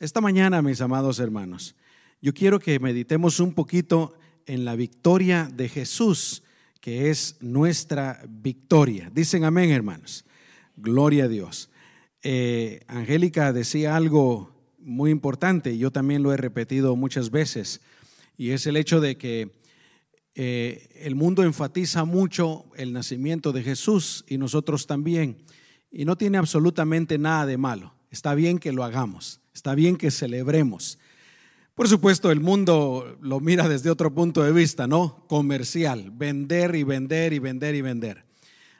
Esta mañana, mis amados hermanos, yo quiero que meditemos un poquito en la victoria de Jesús, que es nuestra victoria. Dicen amén, hermanos. Gloria a Dios. Eh, Angélica decía algo muy importante, yo también lo he repetido muchas veces, y es el hecho de que eh, el mundo enfatiza mucho el nacimiento de Jesús y nosotros también, y no tiene absolutamente nada de malo. Está bien que lo hagamos. Está bien que celebremos. Por supuesto, el mundo lo mira desde otro punto de vista, ¿no? Comercial, vender y vender y vender y vender.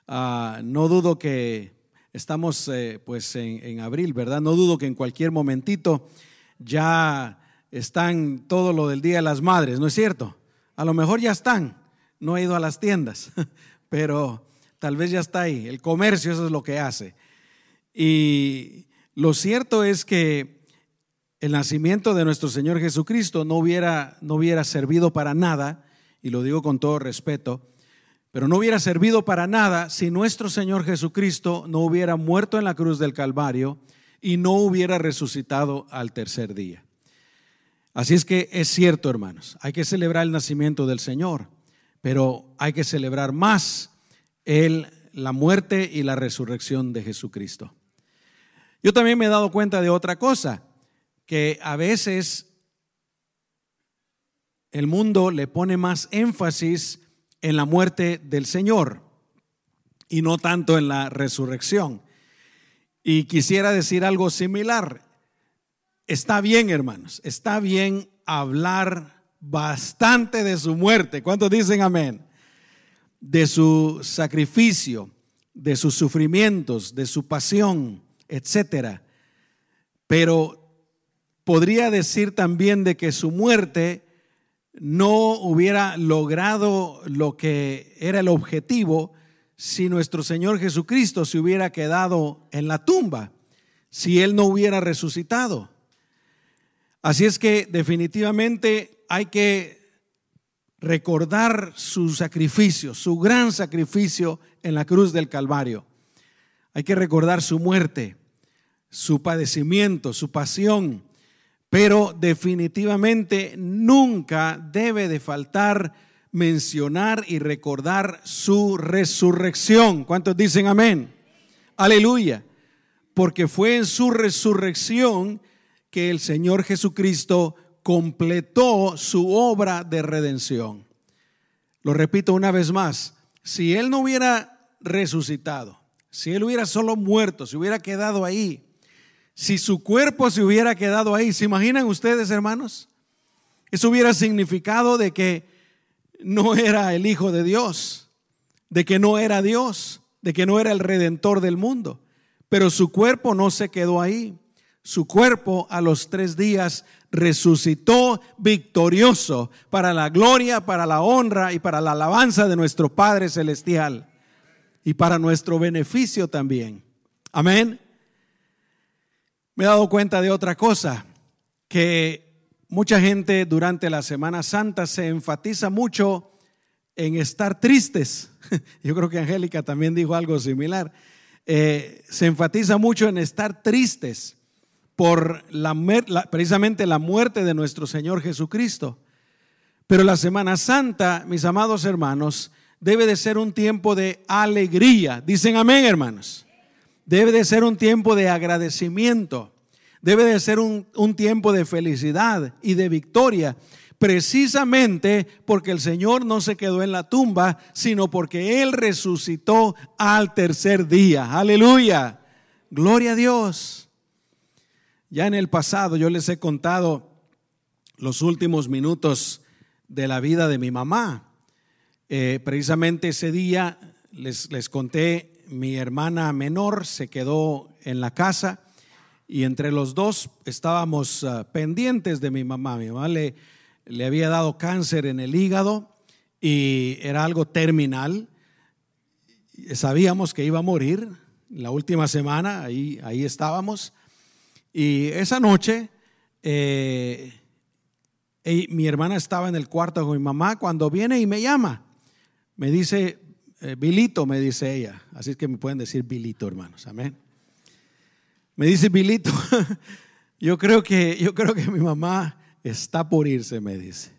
Ah, no dudo que estamos eh, pues en, abril, ¿verdad? No dudo que en cualquier momentito ya están todo lo del Día de las Madres, ¿no es cierto? A lo mejor ya están, no he ido a las tiendas, pero tal vez ya está ahí. El comercio eso es lo que hace. Y lo cierto es que el nacimiento de nuestro Señor Jesucristo no hubiera, no hubiera servido para nada, y lo digo con todo respeto, pero no hubiera servido para nada si nuestro Señor Jesucristo no hubiera muerto en la cruz del Calvario y no hubiera resucitado al tercer día. Así es que es cierto, hermanos, hay que celebrar el nacimiento del Señor, pero hay que celebrar más el, la muerte y la resurrección de Jesucristo. Yo también me he dado cuenta de otra cosa que a veces el mundo le pone más énfasis en la muerte del Señor y no tanto en la resurrección. Y quisiera decir algo similar. Está bien, hermanos, está bien hablar bastante de su muerte. ¿Cuántos dicen amén? De su sacrificio, de sus sufrimientos, de su pasión, etcétera. Pero podría decir también de que su muerte no hubiera logrado lo que era el objetivo si nuestro Señor Jesucristo se hubiera quedado en la tumba, si Él no hubiera resucitado. Así es que definitivamente hay que recordar su sacrificio, su gran sacrificio en la cruz del Calvario. Hay que recordar su muerte, su padecimiento, su pasión, pero definitivamente nunca debe de faltar mencionar y recordar su resurrección. ¿Cuántos dicen amén? Aleluya. Porque fue en su resurrección que el Señor Jesucristo completó su obra de redención. Lo repito una vez más, si Él no hubiera resucitado, si Él hubiera solo muerto, si hubiera quedado ahí, si su cuerpo se hubiera quedado ahí. ¿Se imaginan ustedes, hermanos? Eso hubiera significado de que no era el Hijo de Dios, de que no era Dios, de que no era el redentor del mundo. Pero su cuerpo no se quedó ahí. Su cuerpo a los tres días resucitó victorioso para la gloria, para la honra y para la alabanza de nuestro Padre Celestial y para nuestro beneficio también. Amén me he dado cuenta de otra cosa, que mucha gente durante la Semana Santa se enfatiza mucho en estar tristes. Yo creo que Angélica también dijo algo similar. Eh, se enfatiza mucho en estar tristes por la, precisamente la muerte de nuestro Señor Jesucristo. Pero la Semana Santa, mis amados hermanos, debe de ser un tiempo de alegría. Dicen amén, hermanos. Debe de ser un tiempo de agradecimiento. Debe de ser un, tiempo de felicidad y de victoria precisamente porque el Señor no se quedó en la tumba, sino porque Él resucitó al tercer día. Aleluya. Gloria a Dios. Ya en el pasado yo les he contado los últimos minutos de la vida de mi mamá. Eh, precisamente ese día les, les conté mi hermana menor se quedó en la casa y entre los dos estábamos ah, pendientes de mi mamá. Mi mamá le, le había dado cáncer en el hígado y era algo terminal. Sabíamos que iba a morir la última semana, ahí, ahí estábamos. Y esa noche eh, mi hermana estaba en el cuarto con mi mamá cuando viene y me llama. Me dice, eh, Bilito, me dice ella. Así es que me pueden decir Bilito, hermanos. Amén. Me dice Bilito, yo creo que, yo creo que mi mamá está por irse, me dice.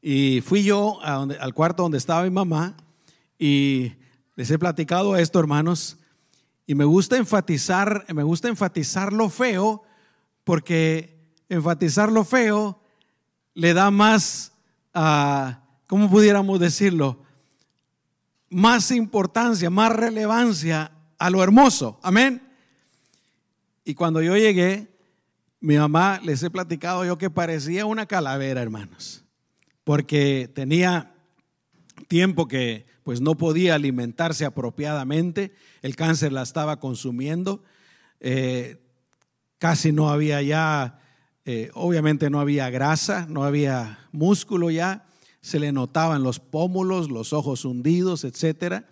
Y fui yo al cuarto donde estaba mi mamá y les he platicado esto, hermanos, y me gusta enfatizar, me gusta enfatizar lo feo, porque enfatizar lo feo le da más, uh, ¿cómo pudiéramos decirlo? Más importancia, más relevancia a lo hermoso. Amén. Y cuando yo llegué, mi mamá, les he platicado yo que parecía una calavera, hermanos, porque tenía tiempo que pues no podía alimentarse apropiadamente, el cáncer la estaba consumiendo, eh, casi no había ya, eh, obviamente no había grasa, no había músculo ya, se le notaban los pómulos, los ojos hundidos, etcétera,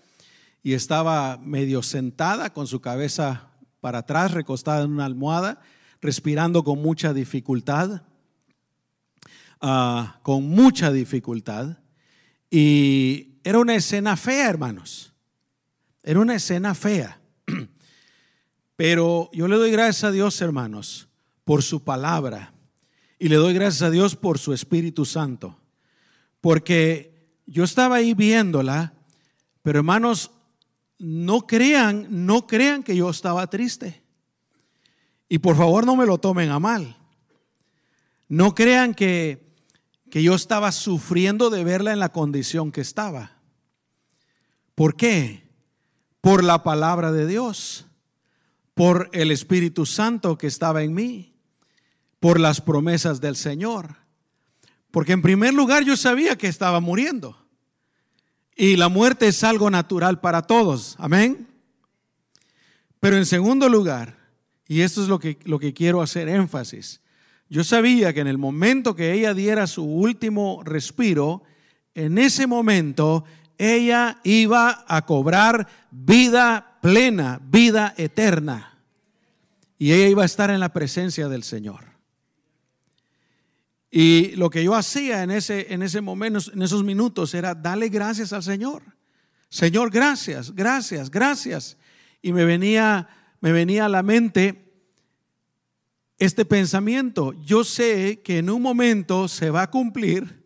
y estaba medio sentada con su cabeza para atrás, recostada en una almohada, respirando con mucha dificultad, ah, con mucha dificultad. Y era una escena fea, hermanos. Era una escena fea. Pero yo le doy gracias a Dios, hermanos, por su palabra. Y le doy gracias a Dios por su Espíritu Santo. Porque yo estaba ahí viéndola, pero hermanos, no crean, no crean que yo estaba triste. Y por favor no me lo tomen a mal. No crean que, que yo estaba sufriendo de verla en la condición que estaba. ¿Por qué? Por la palabra de Dios, por el Espíritu Santo que estaba en mí, por las promesas del Señor. Porque en primer lugar yo sabía que estaba muriendo. Y la muerte es algo natural para todos. Amén. Pero en segundo lugar, y esto es lo que, lo que quiero hacer énfasis, yo sabía que en el momento que ella diera su último respiro, en ese momento ella iba a cobrar vida plena, vida eterna. Y ella iba a estar en la presencia del Señor. Y lo que yo hacía en ese, en ese momento, en esos minutos, era darle gracias al Señor. Señor, gracias, gracias, gracias. Y me venía, me venía a la mente este pensamiento. Yo sé que en un momento se va a cumplir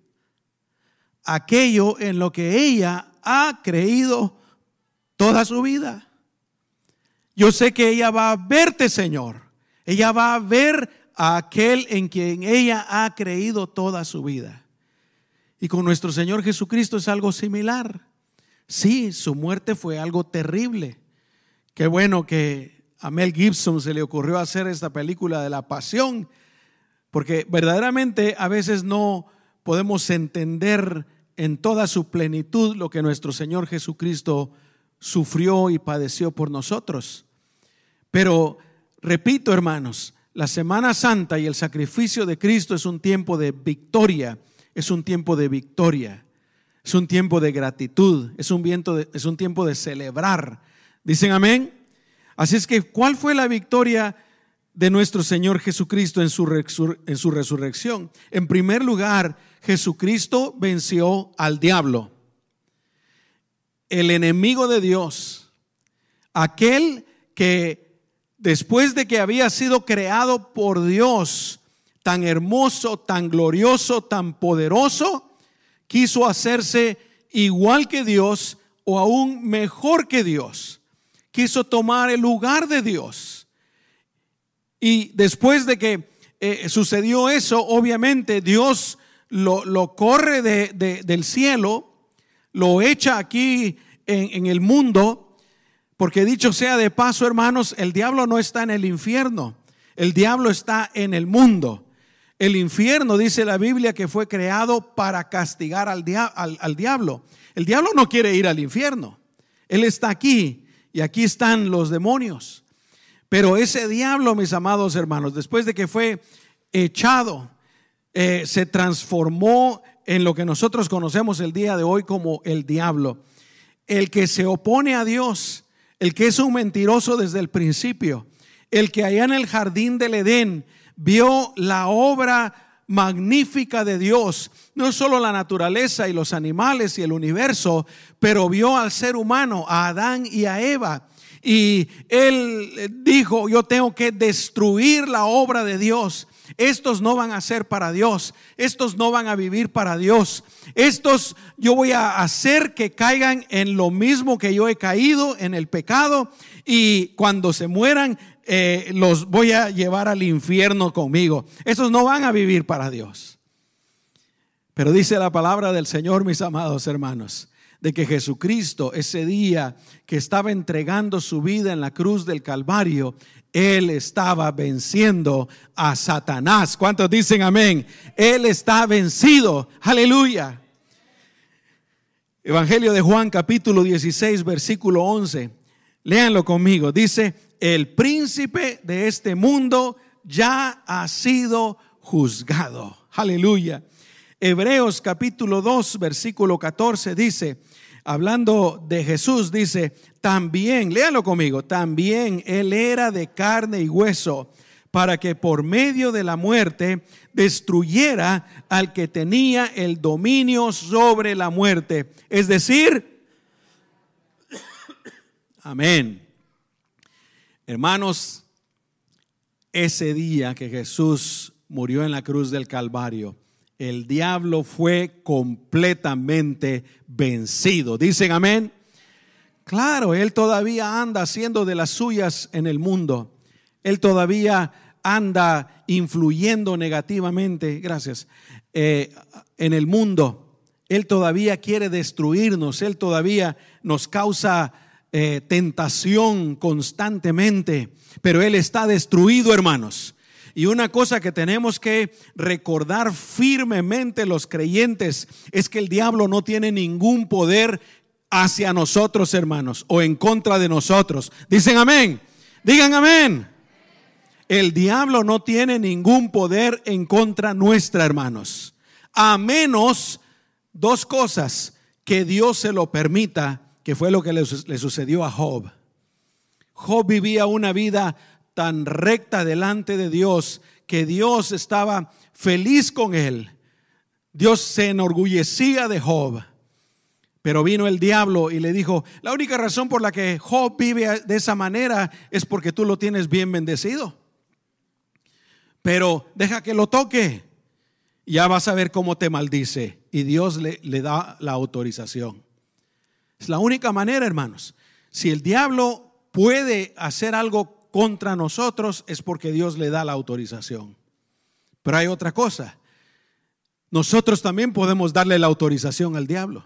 aquello en lo que ella ha creído toda su vida. Yo sé que ella va a verte, Señor. Ella va a ver a aquel en quien ella ha creído toda su vida. Y con nuestro Señor Jesucristo es algo similar. Sí, su muerte fue algo terrible. Qué bueno que a Mel Gibson se le ocurrió hacer esta película de la pasión, porque verdaderamente a veces no podemos entender en toda su plenitud lo que nuestro Señor Jesucristo sufrió y padeció por nosotros. Pero, repito hermanos, la Semana Santa y el sacrificio de Cristo es un tiempo de victoria, es un tiempo de victoria, es un tiempo de gratitud, es un, es un tiempo de celebrar. ¿Dicen amén? Así es que, ¿cuál fue la victoria de nuestro Señor Jesucristo en su, en su resurrección? En primer lugar, Jesucristo venció al diablo, el enemigo de Dios, aquel que después de que había sido creado por Dios, tan hermoso, tan glorioso, tan poderoso, quiso hacerse igual que Dios o aún mejor que Dios. Quiso tomar el lugar de Dios. Y después de que eh, sucedió eso, obviamente Dios lo, corre del cielo, lo echa aquí en el mundo porque dicho sea de paso, hermanos, el diablo no está en el infierno, el diablo está en el mundo. El infierno, dice la Biblia, que fue creado para castigar al, al, diablo. El diablo no quiere ir al infierno. Él está aquí y aquí están los demonios. Pero ese diablo, mis amados hermanos, después de que fue echado, eh, se transformó en lo que nosotros conocemos el día de hoy como el diablo. El que se opone a Dios el que es un mentiroso desde el principio, el que allá en el jardín del Edén vio la obra magnífica de Dios, no solo la naturaleza y los animales y el universo, pero vio al ser humano, a Adán y a Eva, y él dijo, yo tengo que destruir la obra de Dios. Estos no van a ser para Dios, estos no van a vivir para Dios. Estos yo voy a hacer que caigan en lo mismo que yo he caído, en el pecado, y cuando se mueran eh, los voy a llevar al infierno conmigo. Esos no van a vivir para Dios. Pero dice la palabra del Señor, mis amados hermanos, de que Jesucristo ese día que estaba entregando su vida en la cruz del Calvario, Él estaba venciendo a Satanás. ¿Cuántos dicen amén? Él está vencido. Aleluya. Evangelio de Juan capítulo 16, versículo 11. Léanlo conmigo. Dice, el príncipe de este mundo ya ha sido juzgado. Aleluya. Hebreos capítulo 2, versículo 14 dice, hablando de Jesús, dice, también, léalo conmigo, también él era de carne y hueso, para que por medio de la muerte destruyera al que tenía el dominio sobre la muerte. Es decir, amén. Hermanos, ese día que Jesús murió en la cruz del Calvario, el diablo fue completamente vencido. ¿Dicen amén? Claro, él todavía anda haciendo de las suyas en el mundo. Él todavía anda influyendo negativamente, gracias, eh, en el mundo. Él todavía quiere destruirnos, Él todavía nos causa eh, tentación constantemente, pero Él está destruido, hermanos. Y una cosa que tenemos que recordar firmemente los creyentes es que el diablo no tiene ningún poder hacia nosotros, hermanos, o en contra de nosotros. Dicen amén. Digan amén. El diablo no tiene ningún poder en contra nuestra, hermanos. A menos dos cosas que Dios se lo permita, que fue lo que le, le sucedió a Job. Job vivía una vida tan recta delante de Dios que Dios estaba feliz con él. Dios se enorgullecía de Job. Pero vino el diablo y le dijo, la única razón por la que Job vive de esa manera es porque tú lo tienes bien bendecido. Pero deja que lo toque. Ya vas a ver cómo te maldice. Y Dios le, le da la autorización. Es la única manera, hermanos. Si el diablo puede hacer algo contra nosotros es porque Dios le da la autorización. Pero hay otra cosa. Nosotros también podemos darle la autorización al diablo.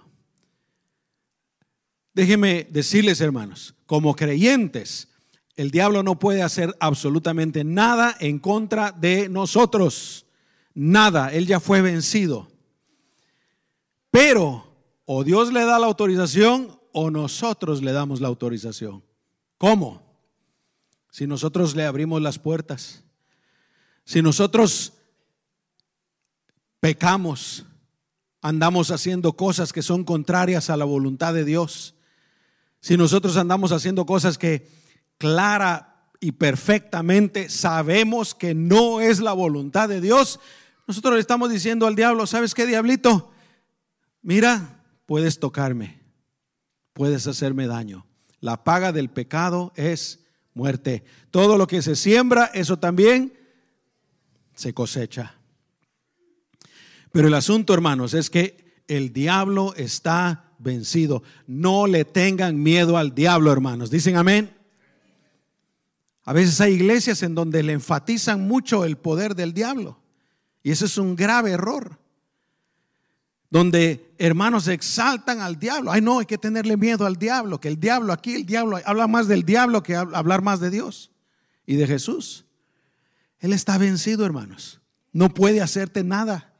Déjenme decirles, hermanos, como creyentes, el diablo no puede hacer absolutamente nada en contra de nosotros. Nada, él ya fue vencido. Pero o Dios le da la autorización o nosotros le damos la autorización. ¿Cómo? Si nosotros le abrimos las puertas, si nosotros pecamos, andamos haciendo cosas que son contrarias a la voluntad de Dios, si nosotros andamos haciendo cosas que clara y perfectamente sabemos que no es la voluntad de Dios, nosotros le estamos diciendo al diablo, ¿sabes qué, diablito? Mira, puedes tocarme, puedes hacerme daño. La paga del pecado es muerte. Todo lo que se siembra, eso también se cosecha. Pero el asunto, hermanos, es que el diablo está vencido. No le tengan miedo al diablo, hermanos. Dicen amén. A veces hay iglesias en donde le enfatizan mucho el poder del diablo. Y eso es un grave error donde hermanos exaltan al diablo. Ay, no, hay que tenerle miedo al diablo, que el diablo aquí, el diablo habla más del diablo que hablar más de Dios y de Jesús. Él está vencido, hermanos. No puede hacerte nada.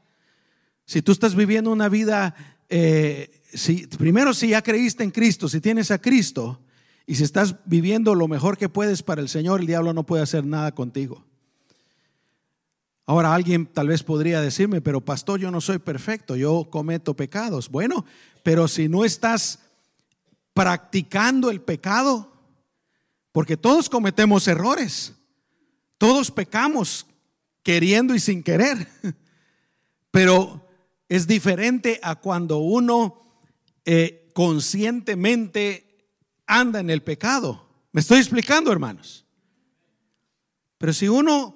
Si tú estás viviendo una vida, eh, si, primero si ya creíste en Cristo, si tienes a Cristo y si estás viviendo lo mejor que puedes para el Señor, el diablo no puede hacer nada contigo. Ahora alguien tal vez podría decirme, pero pastor, yo no soy perfecto, yo cometo pecados. Bueno, pero si no estás practicando el pecado, porque todos cometemos errores, todos pecamos queriendo y sin querer, pero es diferente a cuando uno eh, conscientemente anda en el pecado. ¿Me estoy explicando, hermanos? Pero si uno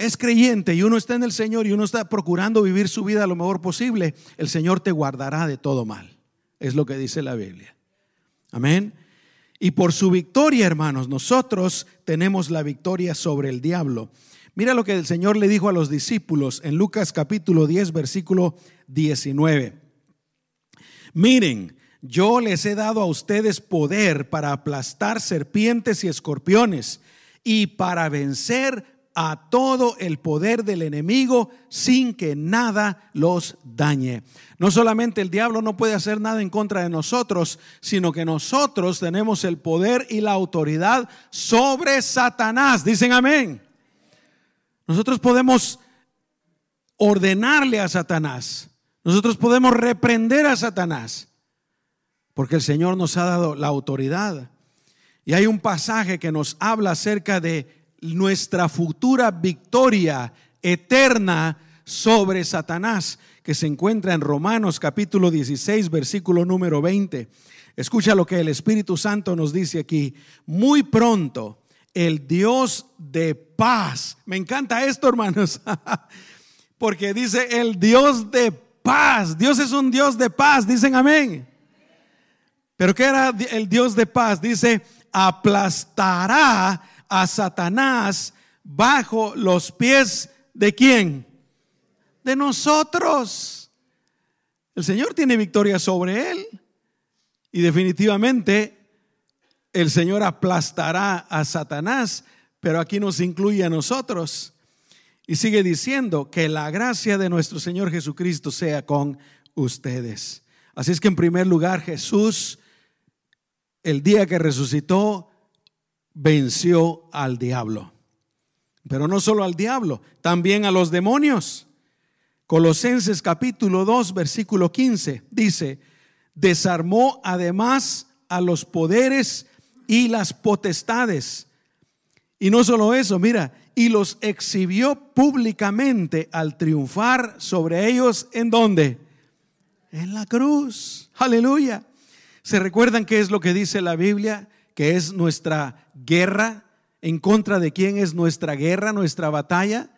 es creyente y uno está en el Señor y uno está procurando vivir su vida lo mejor posible, el Señor te guardará de todo mal. Es lo que dice la Biblia. Amén. Y por su victoria, hermanos, nosotros tenemos la victoria sobre el diablo. Mira lo que el Señor le dijo a los discípulos en Lucas capítulo 10, versículo 19. Miren, yo les he dado a ustedes poder para aplastar serpientes y escorpiones y para vencer a todo el poder del enemigo sin que nada los dañe. No solamente el diablo no puede hacer nada en contra de nosotros, sino que nosotros tenemos el poder y la autoridad sobre Satanás. Dicen amén. Nosotros podemos ordenarle a Satanás. Nosotros podemos reprender a Satanás. Porque el Señor nos ha dado la autoridad. Y hay un pasaje que nos habla acerca de nuestra futura victoria eterna sobre Satanás, que se encuentra en Romanos capítulo 16, versículo número 20. Escucha lo que el Espíritu Santo nos dice aquí. Muy pronto, el Dios de paz. Me encanta esto, hermanos, porque dice el Dios de paz. Dios es un Dios de paz, dicen amén. Pero ¿qué era el Dios de paz? Dice, aplastará a Satanás bajo los pies de quién? De nosotros. El Señor tiene victoria sobre él. Y definitivamente el Señor aplastará a Satanás, pero aquí nos incluye a nosotros. Y sigue diciendo que la gracia de nuestro Señor Jesucristo sea con ustedes. Así es que en primer lugar Jesús, el día que resucitó, venció al diablo. Pero no solo al diablo, también a los demonios. Colosenses capítulo 2, versículo 15 dice, desarmó además a los poderes y las potestades. Y no solo eso, mira, y los exhibió públicamente al triunfar sobre ellos en dónde? En la cruz. Aleluya. ¿Se recuerdan qué es lo que dice la Biblia? Que es nuestra guerra, en contra de quién es nuestra guerra, nuestra batalla.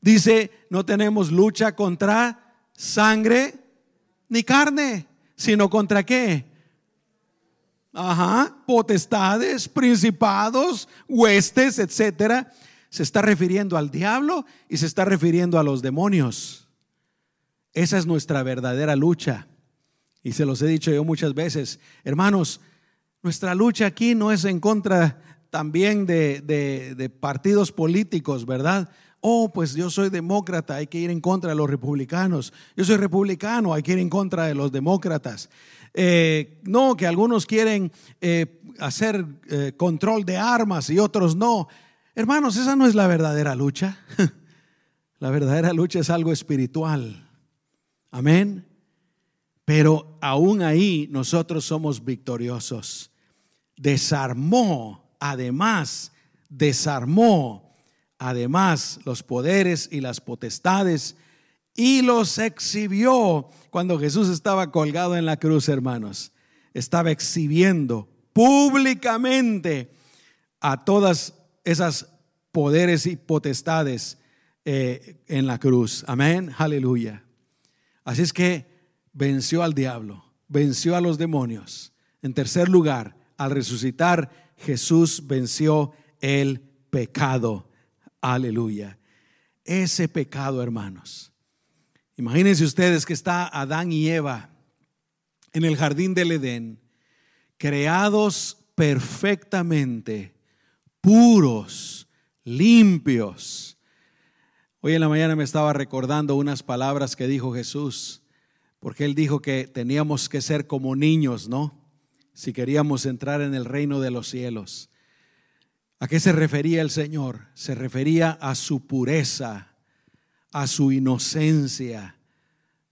Dice, no tenemos lucha contra sangre ni carne, sino contra qué? Ajá, potestades, principados, huestes, etcétera. Se está refiriendo al diablo y se está refiriendo a los demonios. Esa es nuestra verdadera lucha. Y se los he dicho yo muchas veces, hermanos, nuestra lucha aquí no es en contra también de, partidos políticos, ¿verdad? Oh, pues yo soy demócrata, hay que ir en contra de los republicanos. Yo soy republicano, hay que ir en contra de los demócratas. Eh, no, que algunos quieren eh, hacer eh, control de armas y otros no. Hermanos, esa no es la verdadera lucha. la verdadera lucha es algo espiritual. Amén. Pero aún ahí nosotros somos victoriosos. Desarmó además desarmó además los poderes y las potestades y los exhibió cuando Jesús estaba colgado en la cruz, hermanos. Estaba exhibiendo públicamente a todas esas poderes y potestades eh, en la cruz. Amén, aleluya. Así es que venció al diablo, venció a los demonios. En tercer lugar, al resucitar, Jesús venció el pecado. Aleluya. Ese pecado, hermanos. Imagínense ustedes que está Adán y Eva en el jardín del Edén, creados perfectamente, puros, limpios. Hoy en la mañana me estaba recordando unas palabras que dijo Jesús, porque él dijo que teníamos que ser como niños, ¿no? Si queríamos entrar en el reino de los cielos. ¿A qué se refería el Señor? Se refería a su pureza, a su inocencia,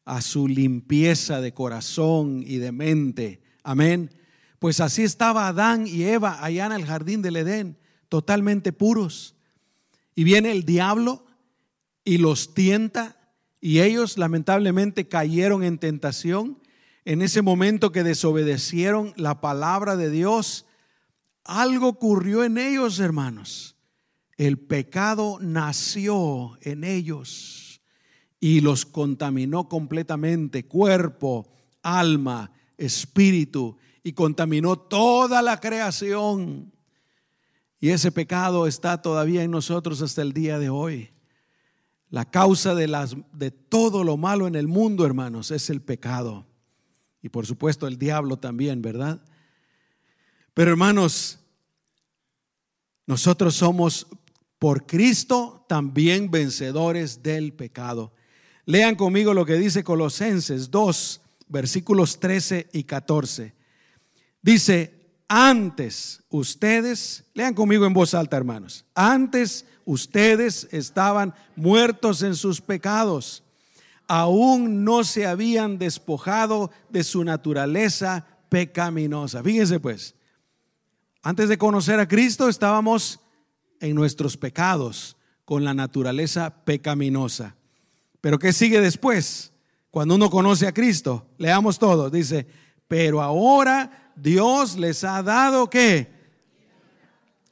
a su limpieza de corazón y de mente. Amén. Pues así estaba Adán y Eva allá en el jardín del Edén, totalmente puros. Y viene el diablo y los tienta y ellos lamentablemente cayeron en tentación en ese momento que desobedecieron la palabra de Dios, algo ocurrió en ellos, hermanos. El pecado nació en ellos y los contaminó completamente, cuerpo, alma, espíritu, y contaminó toda la creación. Y ese pecado está todavía en nosotros hasta el día de hoy. La causa de, las, de todo lo malo en el mundo, hermanos, es el pecado. Y por supuesto el diablo también, ¿verdad? Pero hermanos, nosotros somos por Cristo también vencedores del pecado. Lean conmigo lo que dice Colosenses 2, versículos 13 y 14. Dice, antes ustedes, lean conmigo en voz alta, hermanos, antes ustedes estaban muertos en sus pecados, aún no se habían despojado de su naturaleza pecaminosa. Fíjense pues, antes de conocer a Cristo estábamos en nuestros pecados con la naturaleza pecaminosa. Pero ¿qué sigue después? Cuando uno conoce a Cristo, leamos todo, dice, pero ahora Dios les ha dado que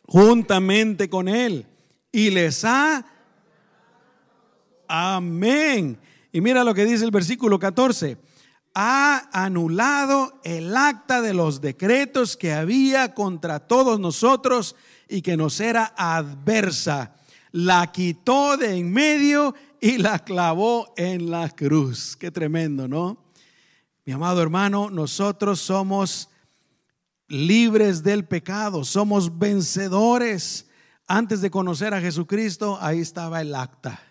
juntamente con Él y les ha... Amén. Y mira lo que dice el versículo 14. Ha anulado el acta de los decretos que había contra todos nosotros y que nos era adversa. La quitó de en medio y la clavó en la cruz. Qué tremendo, ¿no? Mi amado hermano, nosotros somos libres del pecado, somos vencedores. Antes de conocer a Jesucristo, ahí estaba el acta.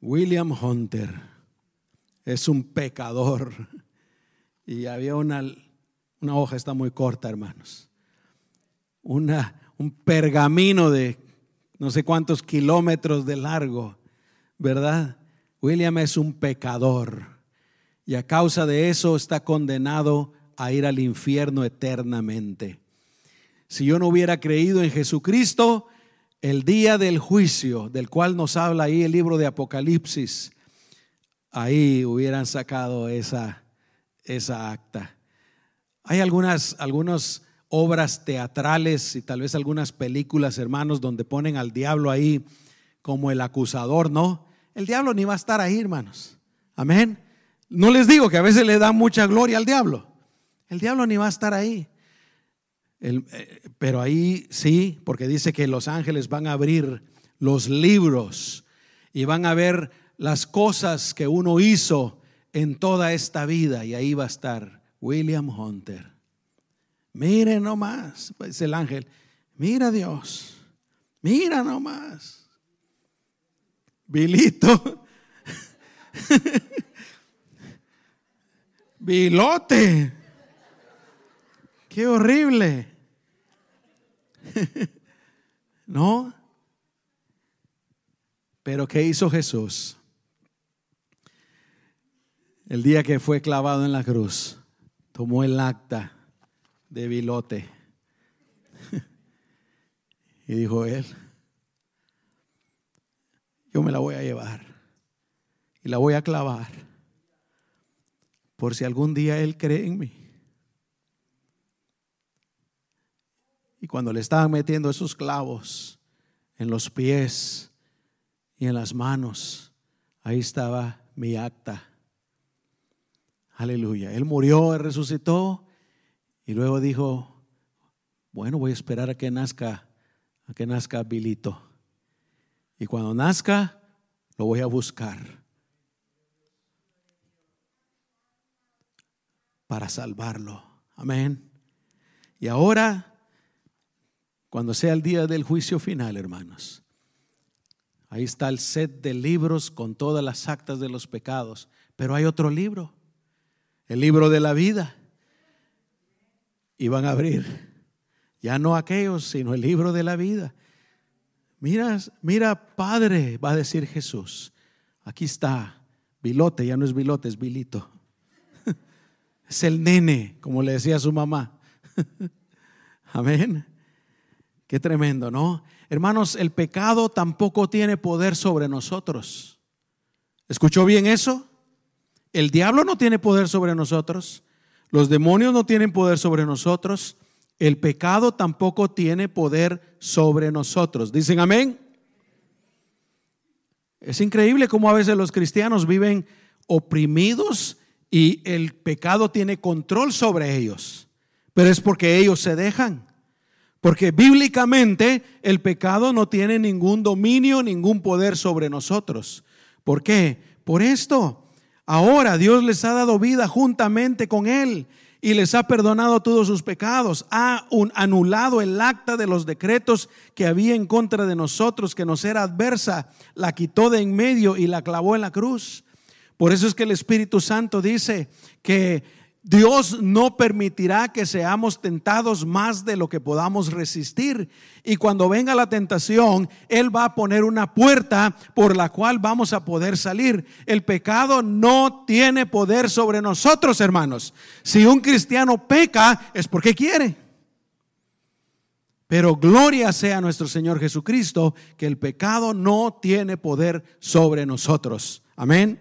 William Hunter es un pecador. Y había una, una hoja, está muy corta, hermanos. Una, un pergamino de no sé cuántos kilómetros de largo, ¿verdad? William es un pecador y a causa de eso está condenado a ir al infierno eternamente. Si yo no hubiera creído en Jesucristo, el día del juicio, del cual nos habla ahí el libro de Apocalipsis, ahí hubieran sacado esa, esa acta. Hay algunas, algunas obras teatrales y tal vez algunas películas, hermanos, donde ponen al diablo ahí como el acusador, ¿no? El diablo ni va a estar ahí, hermanos. Amén. No les digo que a veces le da mucha gloria al diablo. El diablo ni va a estar ahí. Eh, pero ahí sí, porque dice que los ángeles van a abrir los libros y van a ver las cosas que uno hizo en toda esta vida. Y ahí va a estar William Hunter. Mire nomás, dice el ángel, mira Dios, mira nomás. Vilito. Vilote. Qué horrible. ¿No? Pero ¿qué hizo Jesús? El día que fue clavado en la cruz, tomó el acta de Bilote y dijo él, yo me la voy a llevar y la voy a clavar por si algún día él cree en mí. Cuando le estaban metiendo esos clavos en los pies y en las manos, ahí estaba mi acta. Aleluya. Él murió, él resucitó y luego dijo, bueno, voy a esperar a que nazca, a que nazca Bilito. Y cuando nazca, lo voy a buscar para salvarlo. Amén. Y ahora cuando sea el día del juicio final, hermanos. Ahí está el set de libros con todas las actas de los pecados. Pero hay otro libro, el libro de la vida. Y van a abrir, ya no aquellos, sino el libro de la vida. Mira, mira, Padre, va a decir Jesús. Aquí está, Bilote, ya no es Bilote, es Bilito. Es el nene, como le decía su mamá. Amén. Qué tremendo, ¿no? Hermanos, el pecado tampoco tiene poder sobre nosotros. ¿Escuchó bien eso? El diablo no tiene poder sobre nosotros. Los demonios no tienen poder sobre nosotros. el pecado tampoco tiene poder sobre nosotros. ¿Dicen amén? Es increíble cómo a veces los cristianos viven oprimidos y el pecado tiene control sobre ellos. Pero es porque ellos se dejan. Porque bíblicamente el pecado no tiene ningún dominio, ningún poder sobre nosotros. ¿Por qué? Por esto. Ahora Dios les ha dado vida juntamente con Él y les ha perdonado todos sus pecados, ha anulado el acta de los decretos que había en contra de nosotros, que nos era adversa, la quitó de en medio y la clavó en la cruz. Por eso es que el Espíritu Santo dice que Dios no permitirá que seamos tentados más de lo que podamos resistir. Y cuando venga la tentación, Él va a poner una puerta por la cual vamos a poder salir. El pecado no tiene poder sobre nosotros, hermanos. Si un cristiano peca, es porque quiere. Pero gloria sea nuestro Señor Jesucristo, que el pecado no tiene poder sobre nosotros. Amén.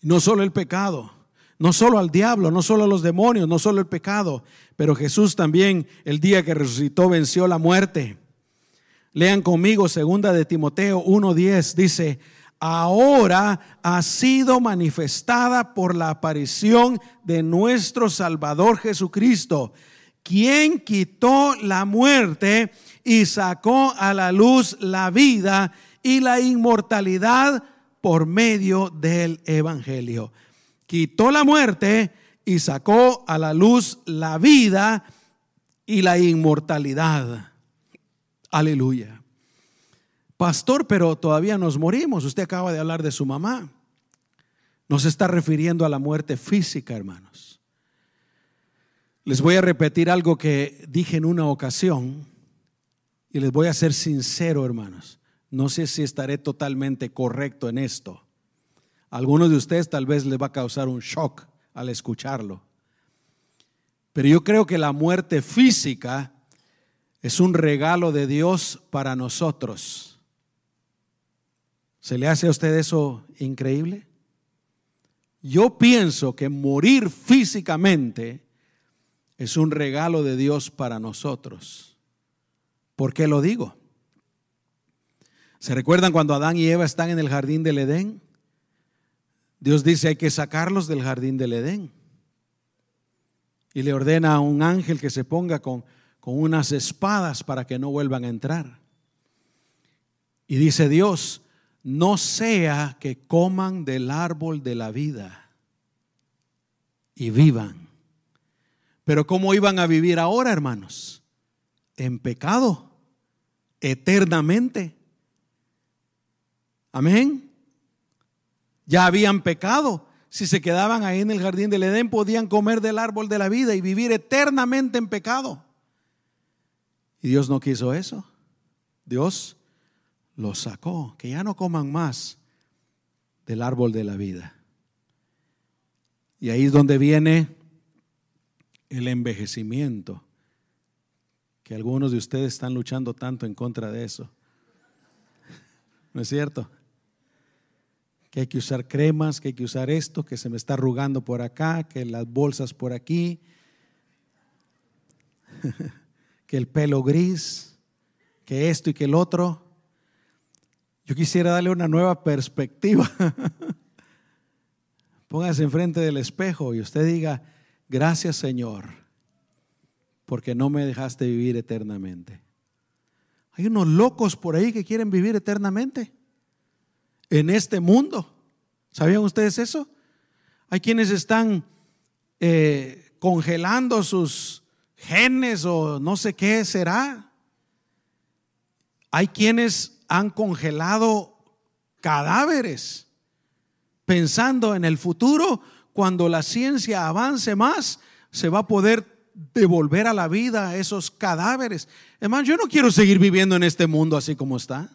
No solo el pecado no solo al diablo, no solo a los demonios, no solo el pecado, pero Jesús también el día que resucitó venció la muerte. Lean conmigo segunda de Timoteo 1:10 dice, "Ahora ha sido manifestada por la aparición de nuestro Salvador Jesucristo, quien quitó la muerte y sacó a la luz la vida y la inmortalidad por medio del evangelio." Quitó la muerte y sacó a la luz la vida y la inmortalidad. Aleluya. Pastor, pero todavía nos morimos. Usted acaba de hablar de su mamá. Nos está refiriendo a la muerte física, hermanos. Les voy a repetir algo que dije en una ocasión y les voy a ser sincero, hermanos. No sé si estaré totalmente correcto en esto algunos de ustedes tal vez les va a causar un shock al escucharlo. Pero yo creo que la muerte física es un regalo de Dios para nosotros. ¿Se le hace a usted eso increíble? Yo pienso que morir físicamente es un regalo de Dios para nosotros. ¿Por qué lo digo? ¿Se recuerdan cuando Adán y Eva están en el jardín del Edén? Dios dice hay que sacarlos del jardín del Edén. Y le ordena a un ángel que se ponga con, con unas espadas para que no vuelvan a entrar. Y dice Dios, no sea que coman del árbol de la vida y vivan. Pero ¿cómo iban a vivir ahora, hermanos? En pecado, eternamente. Amén ya habían pecado. Si se quedaban ahí en el jardín del Edén, podían comer del árbol de la vida y vivir eternamente en pecado. Y Dios no quiso eso. Dios los sacó, que ya no coman más del árbol de la vida. Y ahí es donde viene el envejecimiento, que algunos de ustedes están luchando tanto en contra de eso. ¿No es cierto? Que hay que usar cremas, que hay que usar esto, que se me está arrugando por acá, que las bolsas por aquí, que el pelo gris, que esto y que el otro. Yo quisiera darle una nueva perspectiva. Póngase enfrente del espejo y usted diga, gracias Señor, porque no me dejaste vivir eternamente. Hay unos locos por ahí que quieren vivir eternamente en este mundo. ¿Sabían ustedes eso? Hay quienes están eh, congelando sus genes o no sé qué será. Hay quienes han congelado cadáveres pensando en el futuro, cuando la ciencia avance más, se va a poder devolver a la vida esos cadáveres. Hermano, yo no quiero seguir viviendo en este mundo así como está.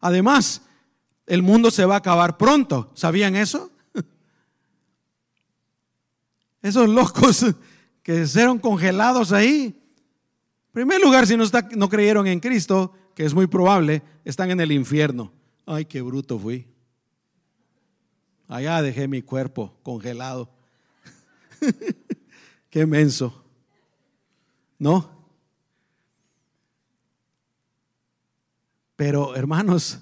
Además, el mundo se va a acabar pronto. ¿Sabían eso? Esos locos que fueron congelados ahí. En primer lugar, si no, no creyeron en Cristo, que es muy probable, están en el infierno. Ay, qué bruto fui. Allá dejé mi cuerpo congelado. Qué menso. ¿No? Pero hermanos,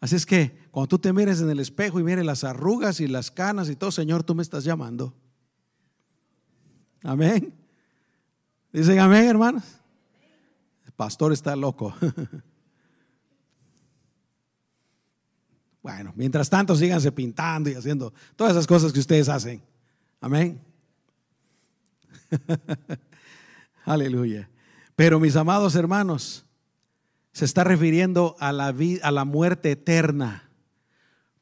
así es que cuando tú te mires en el espejo y mires las arrugas y las canas y todo, Señor, tú me estás llamando. Amén. Dicen amén, hermanos. El pastor está loco. Bueno, mientras tanto síganse pintando y haciendo todas esas cosas que ustedes hacen. Amén. Aleluya. Pero mis amados hermanos, se está refiriendo a la, a la muerte eterna.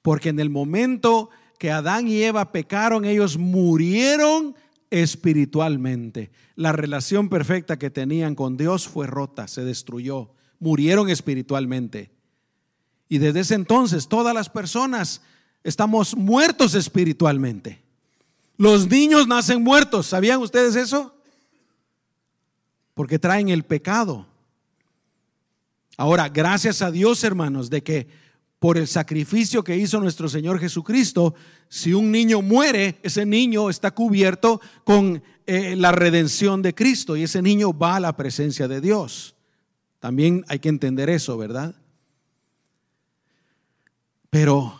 Porque en el momento que Adán y Eva pecaron, ellos murieron espiritualmente. La relación perfecta que tenían con Dios fue rota, se destruyó, murieron espiritualmente. Y desde ese entonces todas las personas estamos muertos espiritualmente. Los niños nacen muertos, ¿sabían ustedes eso? Porque traen el pecado. Ahora, gracias a Dios, hermanos, de que por el sacrificio que hizo nuestro Señor Jesucristo, si un niño muere, ese niño está cubierto con eh, la redención de Cristo y ese niño va a la presencia de Dios. También hay que entender eso, ¿verdad? Pero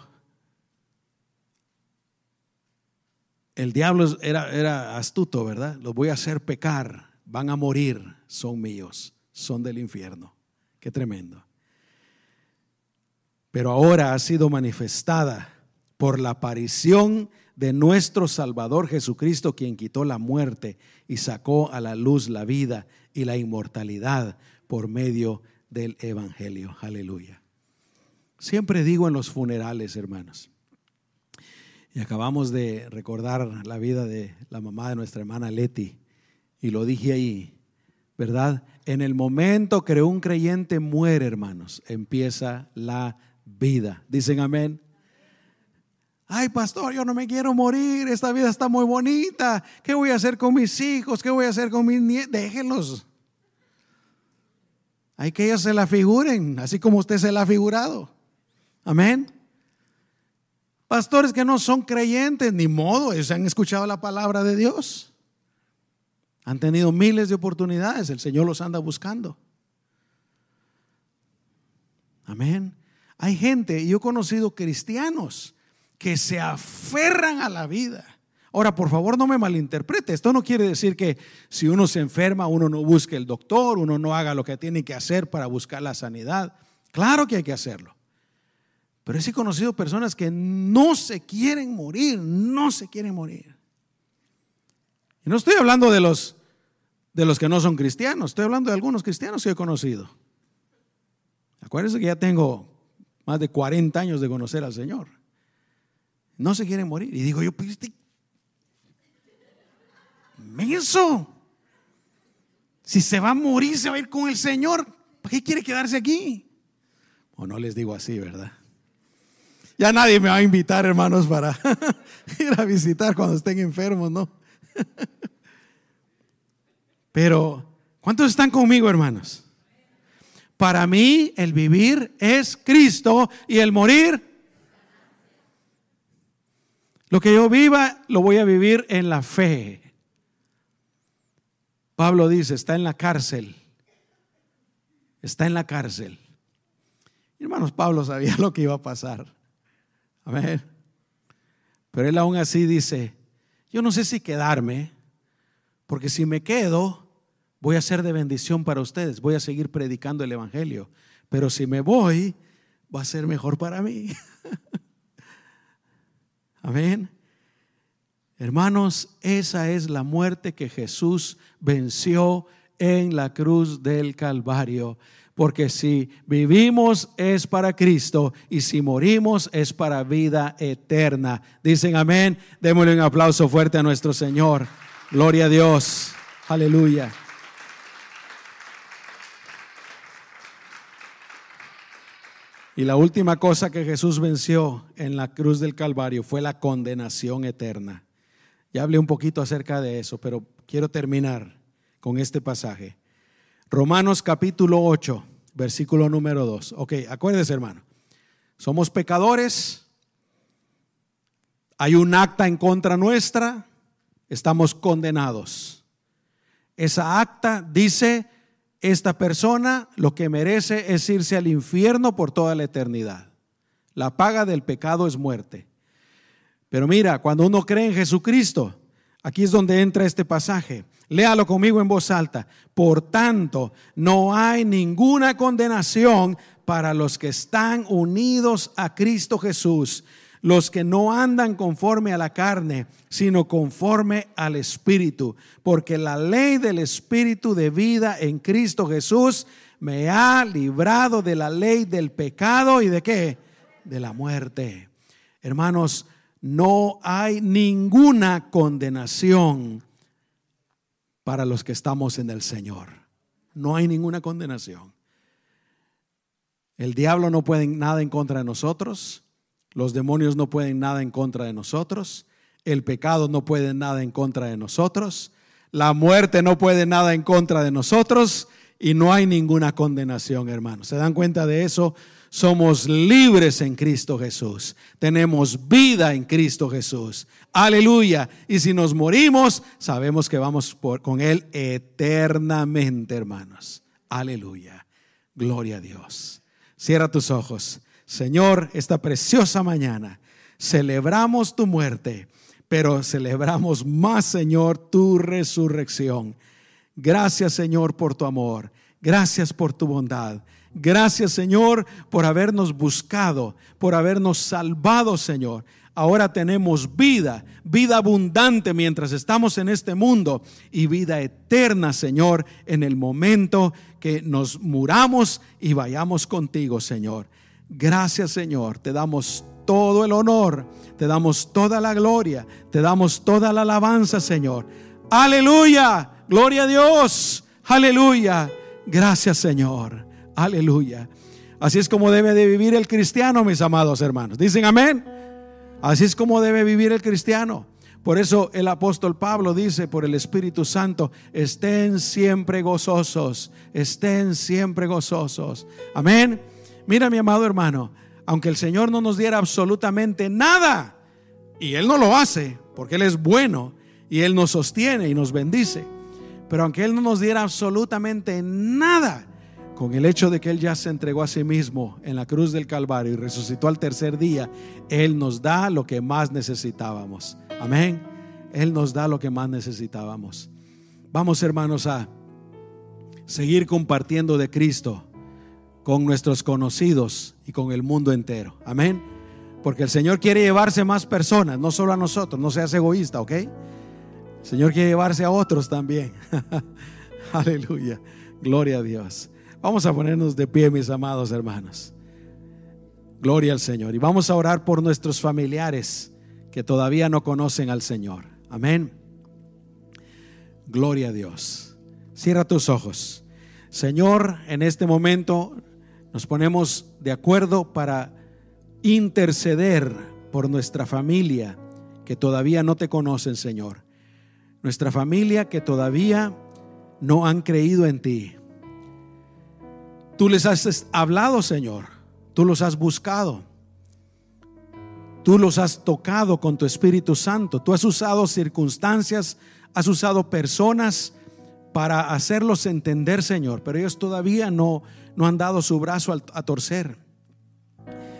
el diablo era, era astuto, ¿verdad? Los voy a hacer pecar, van a morir, son míos, son del infierno. Qué tremendo. Pero ahora ha sido manifestada por la aparición de nuestro Salvador Jesucristo, quien quitó la muerte y sacó a la luz la vida y la inmortalidad por medio del Evangelio. Aleluya. Siempre digo en los funerales, hermanos. Y acabamos de recordar la vida de la mamá de nuestra hermana Leti. Y lo dije ahí, ¿verdad? En el momento que un creyente muere, hermanos, empieza la vida. Dicen amén. Ay, pastor, yo no me quiero morir. Esta vida está muy bonita. ¿Qué voy a hacer con mis hijos? ¿Qué voy a hacer con mis nietos? Déjenlos. Hay que ellos se la figuren, así como usted se la ha figurado. Amén. Pastores que no son creyentes, ni modo, ellos han escuchado la palabra de Dios. Han tenido miles de oportunidades, el Señor los anda buscando. Amén. Hay gente, yo he conocido cristianos que se aferran a la vida. Ahora, por favor, no me malinterprete. Esto no quiere decir que si uno se enferma, uno no busque el doctor, uno no haga lo que tiene que hacer para buscar la sanidad. Claro que hay que hacerlo. Pero he conocido personas que no se quieren morir, no se quieren morir. Y no estoy hablando de los, de los que no son cristianos, estoy hablando de algunos cristianos que he conocido. Acuérdense que ya tengo más de 40 años de conocer al Señor. No se quieren morir. Y digo yo, pues este menso. Si se va a morir, se va a ir con el Señor. ¿Para qué quiere quedarse aquí? O no les digo así, ¿verdad? Ya nadie me va a invitar, hermanos, para ir a visitar cuando estén enfermos, ¿no? Pero, ¿cuántos están conmigo, hermanos? Para mí el vivir es Cristo y el morir. Lo que yo viva lo voy a vivir en la fe. Pablo dice, está en la cárcel. Está en la cárcel. Hermanos, Pablo sabía lo que iba a pasar. Amén. Pero él aún así dice, yo no sé si quedarme, porque si me quedo, voy a ser de bendición para ustedes, voy a seguir predicando el Evangelio. Pero si me voy, va a ser mejor para mí. Amén. Hermanos, esa es la muerte que Jesús venció en la cruz del Calvario. Porque si vivimos es para Cristo y si morimos es para vida eterna. Dicen amén. Démosle un aplauso fuerte a nuestro Señor. Gloria a Dios. Aleluya. Y la última cosa que Jesús venció en la cruz del Calvario fue la condenación eterna. Ya hablé un poquito acerca de eso, pero quiero terminar con este pasaje. Romanos capítulo 8, versículo número 2. Ok, acuérdese hermano. Somos pecadores. Hay un acta en contra nuestra. Estamos condenados. esa acta dice, esta persona lo que merece es irse al infierno por toda la eternidad. La paga del pecado es muerte. Pero mira, cuando uno cree en Jesucristo, aquí es donde entra este pasaje. Léalo conmigo en voz alta. Por tanto, no hay ninguna condenación para los que están unidos a Cristo Jesús, los que no andan conforme a la carne, sino conforme al Espíritu, porque la ley del Espíritu de vida en Cristo Jesús me ha librado de la ley del pecado y de qué? De la muerte. Hermanos, no hay ninguna condenación para los que estamos en el Señor. No hay ninguna condenación. El diablo no puede nada en contra de nosotros. Los demonios no pueden nada en contra de nosotros. El pecado no puede nada en contra de nosotros. La muerte no puede nada en contra de nosotros. Y no hay ninguna condenación, hermanos. ¿Se dan cuenta de eso? Somos libres en Cristo Jesús. Tenemos vida en Cristo Jesús. Aleluya. Y si nos morimos, sabemos que vamos por, con Él eternamente, hermanos. Aleluya. Gloria a Dios. Cierra tus ojos. Señor, esta preciosa mañana celebramos tu muerte, pero celebramos más, Señor, tu resurrección. Gracias, Señor, por tu amor. Gracias por tu bondad. Gracias, Señor, por habernos buscado, por habernos salvado, Señor. Ahora tenemos vida, vida abundante mientras estamos en este mundo y vida eterna, Señor, en el momento que nos muramos y vayamos contigo, Señor. Gracias Señor, te damos todo el honor, te damos toda la gloria, te damos toda la alabanza Señor. Aleluya, gloria a Dios, aleluya. Gracias Señor, aleluya. Así es como debe de vivir el cristiano, mis amados hermanos. Dicen amén. Así es como debe vivir el cristiano. Por eso el apóstol Pablo dice por el Espíritu Santo, estén siempre gozosos, estén siempre gozosos. Amén. Mira mi amado hermano, aunque el Señor no nos diera absolutamente nada, y Él no lo hace, porque Él es bueno, y Él nos sostiene y nos bendice, pero aunque Él no nos diera absolutamente nada, con el hecho de que Él ya se entregó a sí mismo en la cruz del Calvario y resucitó al tercer día, Él nos da lo que más necesitábamos. Amén. Él nos da lo que más necesitábamos. Vamos hermanos a seguir compartiendo de Cristo con nuestros conocidos y con el mundo entero. Amén. Porque el Señor quiere llevarse más personas, no solo a nosotros, no seas egoísta, ¿ok? El Señor quiere llevarse a otros también. Aleluya. Gloria a Dios. Vamos a ponernos de pie, mis amados hermanos. Gloria al Señor. Y vamos a orar por nuestros familiares que todavía no conocen al Señor. Amén. Gloria a Dios. Cierra tus ojos. Señor, en este momento nos ponemos de acuerdo para interceder por nuestra familia que todavía no te conocen, Señor. Nuestra familia que todavía no han creído en ti. Tú les has hablado, Señor. Tú los has buscado. Tú los has tocado con tu Espíritu Santo. Tú has usado circunstancias, has usado personas para hacerlos entender, Señor, pero ellos todavía no no han dado su brazo a torcer.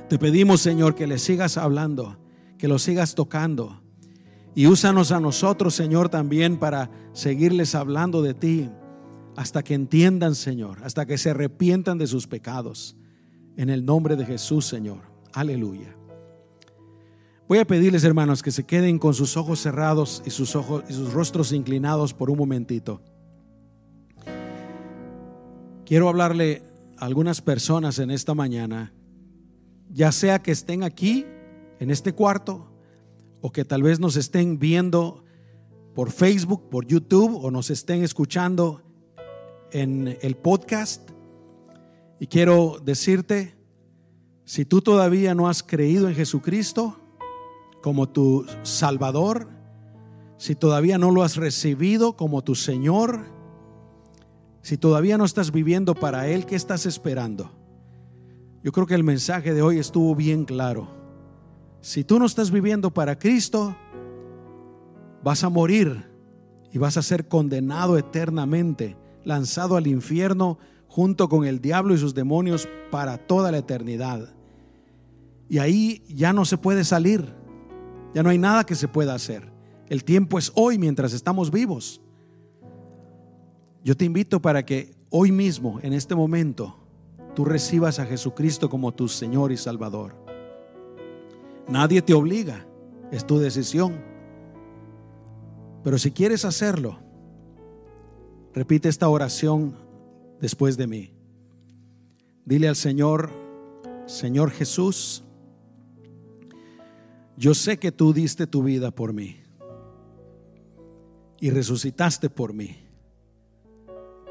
Te pedimos, Señor, que les sigas hablando, que los sigas tocando. Y úsanos a nosotros, Señor, también para seguirles hablando de ti, hasta que entiendan, Señor, hasta que se arrepientan de sus pecados. En el nombre de Jesús, Señor. Aleluya. Voy a pedirles, hermanos, que se queden con sus ojos cerrados y sus ojos y sus rostros inclinados por un momentito. Quiero hablarle algunas personas en esta mañana, ya sea que estén aquí, en este cuarto, o que tal vez nos estén viendo por Facebook, por YouTube, o nos estén escuchando en el podcast. Y quiero decirte, si tú todavía no has creído en Jesucristo como tu Salvador, si todavía no lo has recibido como tu Señor, si todavía no estás viviendo para Él, ¿qué estás esperando? Yo creo que el mensaje de hoy estuvo bien claro. Si tú no estás viviendo para Cristo, vas a morir y vas a ser condenado eternamente, lanzado al infierno junto con el diablo y sus demonios para toda la eternidad. Y ahí ya no se puede salir, ya no hay nada que se pueda hacer. El tiempo es hoy mientras estamos vivos. Yo te invito para que hoy mismo, en este momento, tú recibas a Jesucristo como tu Señor y Salvador. Nadie te obliga, es tu decisión. Pero si quieres hacerlo, repite esta oración después de mí. Dile al Señor, Señor Jesús, yo sé que tú diste tu vida por mí y resucitaste por mí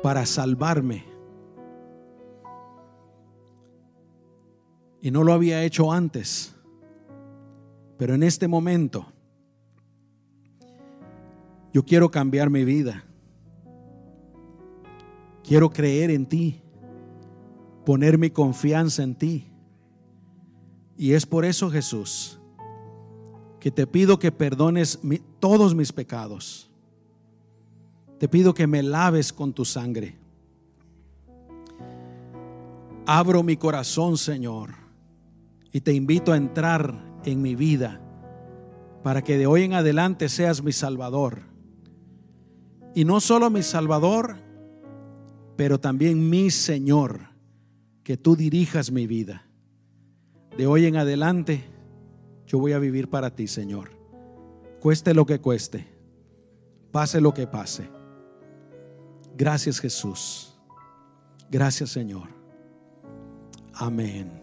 para salvarme. Y no lo había hecho antes, pero en este momento yo quiero cambiar mi vida. Quiero creer en ti, poner mi confianza en ti. Y es por eso, Jesús, que te pido que perdones todos mis pecados. Te pido que me laves con tu sangre. Abro mi corazón, Señor, y te invito a entrar en mi vida para que de hoy en adelante seas mi Salvador. Y no solo mi Salvador, pero también mi Señor, que tú dirijas mi vida. De hoy en adelante, yo voy a vivir para ti, Señor. Cueste lo que cueste, pase lo que pase. Gracias Jesús. Gracias Señor. Amén.